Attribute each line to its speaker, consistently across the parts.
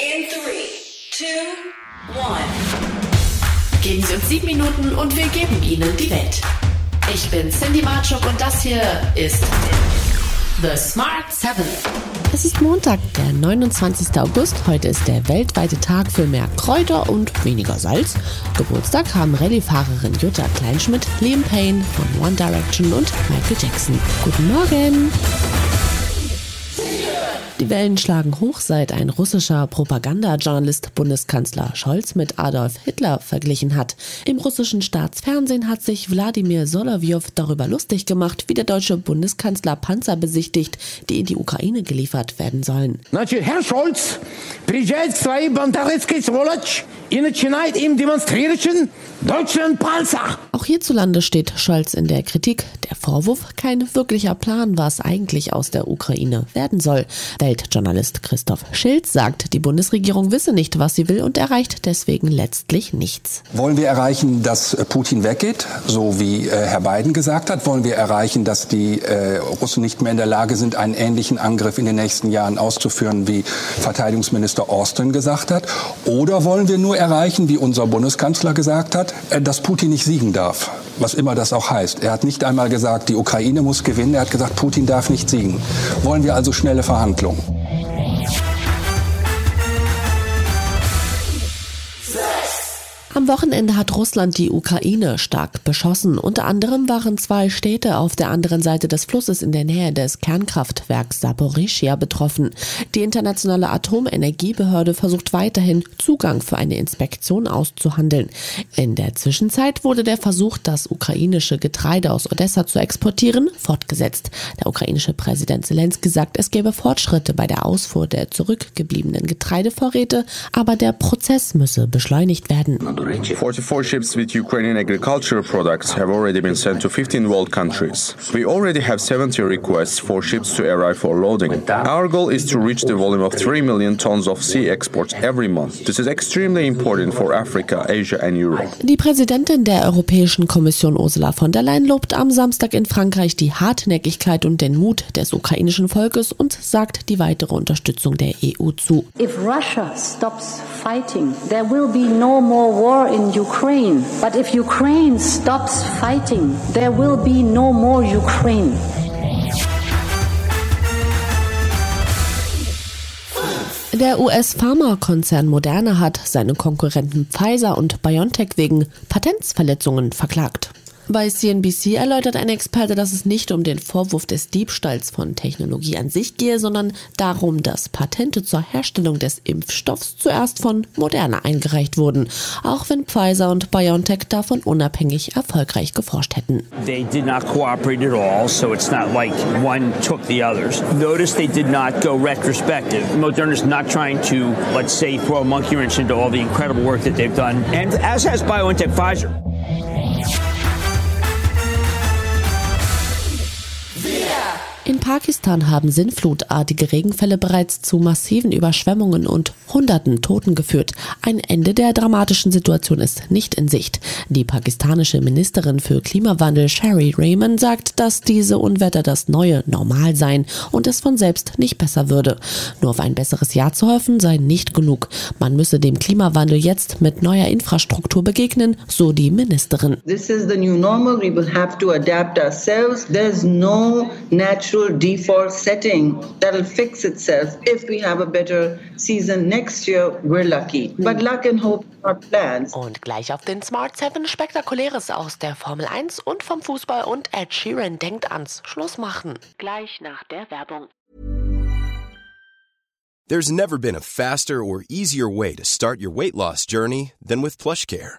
Speaker 1: In three, two, one.
Speaker 2: Geben Sie uns sieben Minuten und wir geben Ihnen die Welt. Ich bin Cindy Marchuk und das hier ist The Smart Seven.
Speaker 3: Es ist Montag, der 29. August. Heute ist der weltweite Tag für mehr Kräuter und weniger Salz. Geburtstag haben Rallye-Fahrerin Jutta Kleinschmidt, Liam Payne von One Direction und Michael Jackson. Guten Morgen! Die Wellen schlagen hoch, seit ein russischer Propagandajournalist Bundeskanzler Scholz mit Adolf Hitler verglichen hat. Im russischen Staatsfernsehen hat sich Wladimir Solowyov darüber lustig gemacht, wie der deutsche Bundeskanzler Panzer besichtigt, die in die Ukraine geliefert werden sollen.
Speaker 4: Herr Scholz,
Speaker 3: auch hierzulande steht Scholz in der Kritik. Der Vorwurf, kein wirklicher Plan, was eigentlich aus der Ukraine werden soll. Weltjournalist Christoph Schilz sagt, die Bundesregierung wisse nicht, was sie will und erreicht deswegen letztlich nichts.
Speaker 5: Wollen wir erreichen, dass Putin weggeht, so wie äh, Herr Biden gesagt hat? Wollen wir erreichen, dass die äh, Russen nicht mehr in der Lage sind, einen ähnlichen Angriff in den nächsten Jahren auszuführen, wie Verteidigungsminister Austin gesagt hat? Oder wollen wir nur erreichen, wie unser Bundeskanzler gesagt hat, äh, dass Putin nicht siegen darf? Was immer das auch heißt. Er hat nicht einmal gesagt, die Ukraine muss gewinnen. Er hat gesagt, Putin darf nicht siegen. Wollen wir also schnelle Verhandlungen?
Speaker 3: Am Wochenende hat Russland die Ukraine stark beschossen. Unter anderem waren zwei Städte auf der anderen Seite des Flusses in der Nähe des Kernkraftwerks Saporischia betroffen. Die internationale Atomenergiebehörde versucht weiterhin Zugang für eine Inspektion auszuhandeln. In der Zwischenzeit wurde der Versuch, das ukrainische Getreide aus Odessa zu exportieren, fortgesetzt. Der ukrainische Präsident Zelensky sagt, es gäbe Fortschritte bei der Ausfuhr der zurückgebliebenen Getreidevorräte, aber der Prozess müsse beschleunigt werden.
Speaker 6: 44 ships with Ukrainian agricultural products have already been sent to 15 world countries. We already have 70 requests for ships to arrive for loading. Our goal is to reach the volume of 3 million tons of sea exports every month. This is extremely important for Africa, Asia and Europe.
Speaker 3: Die Präsidentin der Europäischen Kommission Ursula von der Leyen lobt am Samstag in Frankreich die Hartnäckigkeit und den Mut des ukrainischen Volkes und sagt die weitere Unterstützung der EU zu.
Speaker 7: If Russia stops fighting, there will be no more war in Ukraine. But if Ukraine stops fighting, there will be no more Ukraine.
Speaker 3: Der US-Pharmakonzern Moderna hat seine Konkurrenten Pfizer und BioNTech wegen Patentsverletzungen verklagt. Bei CNBC erläutert ein Experte, dass es nicht um den Vorwurf des Diebstahls von Technologie an sich gehe, sondern darum, dass Patente zur Herstellung des Impfstoffs zuerst von Moderna eingereicht wurden, auch wenn Pfizer und BioNTech davon unabhängig erfolgreich geforscht hätten.
Speaker 8: They did not cooperate at all, so it's not like one took the others. Notice they did not go retrospective. Moderna is not trying to, let's say, throw a monkey wrench into all the incredible work that they've done, and as has BioNTech Pfizer.
Speaker 3: Pakistan haben sinnflutartige Regenfälle bereits zu massiven Überschwemmungen und Hunderten Toten geführt. Ein Ende der dramatischen Situation ist nicht in Sicht. Die pakistanische Ministerin für Klimawandel Sherry Raymond sagt, dass diese Unwetter das neue Normal seien und es von selbst nicht besser würde. Nur auf ein besseres Jahr zu hoffen sei nicht genug. Man müsse dem Klimawandel jetzt mit neuer Infrastruktur begegnen, so die Ministerin.
Speaker 9: This is the new normal. We will have to adapt ourselves. There's no natural default setting that'll fix itself. If we have a better season next year, we're lucky. But hmm. luck and hope are plans.
Speaker 3: Und gleich auf den Smart 7 Spektakuläres aus der Formel 1 und vom Fußball und Ed Sheeran denkt ans Schlussmachen. Gleich nach der Werbung.
Speaker 10: There's never been a faster or easier way to start your weight loss journey than with PlushCare.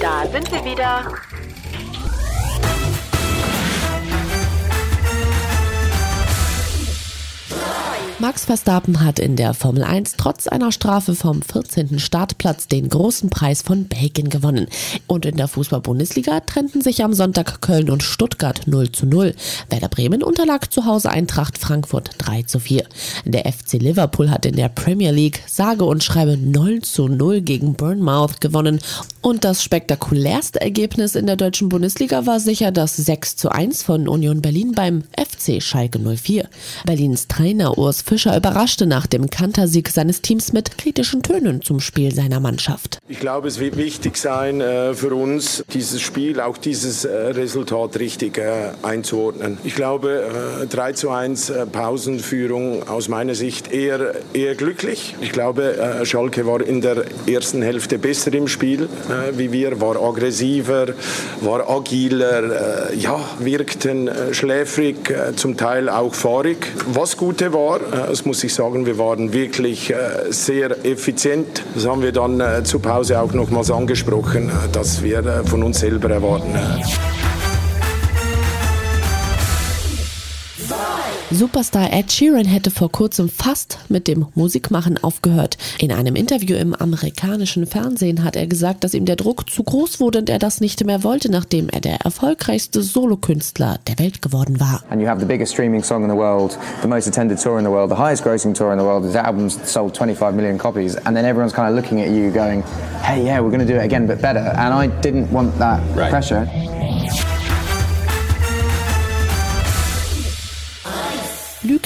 Speaker 3: Da sind wir wieder. Max Verstappen hat in der Formel 1 trotz einer Strafe vom 14. Startplatz den großen Preis von Belgien gewonnen. Und in der Fußball-Bundesliga trennten sich am Sonntag Köln und Stuttgart 0 zu 0. Werder Bremen unterlag zu Hause Eintracht Frankfurt 3 zu 4. Der FC Liverpool hat in der Premier League sage und schreibe 0 zu 0 gegen Bournemouth gewonnen. Und das spektakulärste Ergebnis in der deutschen Bundesliga war sicher das 6 zu 1 von Union Berlin beim FC Schalke 04. Berlins Trainer Urs Fischer überraschte nach dem Kantersieg seines Teams mit kritischen Tönen zum Spiel seiner Mannschaft.
Speaker 11: Ich glaube, es wird wichtig sein äh, für uns, dieses Spiel, auch dieses äh, Resultat richtig äh, einzuordnen. Ich glaube, 3 zu 1 Pausenführung aus meiner Sicht eher, eher glücklich. Ich glaube, Schalke war in der ersten Hälfte besser im Spiel wie wir, war aggressiver, war agiler, ja, wirkten schläfrig, zum Teil auch fahrig. Was Gute war, das muss ich sagen, wir waren wirklich äh, sehr effizient. Das haben wir dann äh, zur Pause auch nochmals angesprochen, äh, dass wir von uns selber erwarten.
Speaker 3: Superstar Ed Sheeran hätte vor kurzem fast mit dem Musikmachen aufgehört. In einem Interview im amerikanischen Fernsehen hat er gesagt, dass ihm der Druck zu groß wurde und er das nicht mehr wollte, nachdem er der erfolgreichste Solokünstler der Welt geworden war.
Speaker 12: And you have the biggest streaming song in the world, the most attended tour in the world, the highest grossing tour in the world. The album's sold 25 million copies and then everyone's kind of looking at you going, "Hey, yeah, we're going to do it again but better." And I didn't want that right. pressure.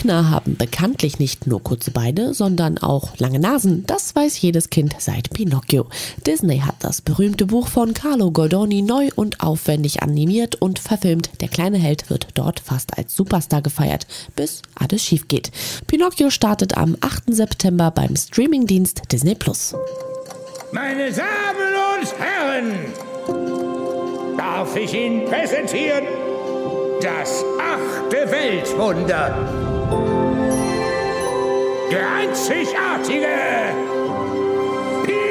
Speaker 3: Lügner haben bekanntlich nicht nur kurze Beine, sondern auch lange Nasen. Das weiß jedes Kind seit Pinocchio. Disney hat das berühmte Buch von Carlo Goldoni neu und aufwendig animiert und verfilmt. Der kleine Held wird dort fast als Superstar gefeiert, bis alles schief geht. Pinocchio startet am 8. September beim Streamingdienst Disney Plus.
Speaker 13: Meine Damen und Herren, darf ich Ihnen präsentieren das achte Weltwunder. Der einzigartige Pinocchio.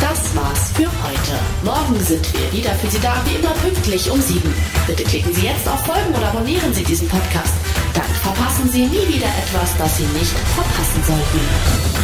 Speaker 2: Das war's für heute. Morgen sind wir wieder für Sie da, wie immer pünktlich um sieben. Bitte klicken Sie jetzt auf Folgen oder abonnieren Sie diesen Podcast. Dann verpassen Sie nie wieder etwas, das Sie nicht verpassen sollten.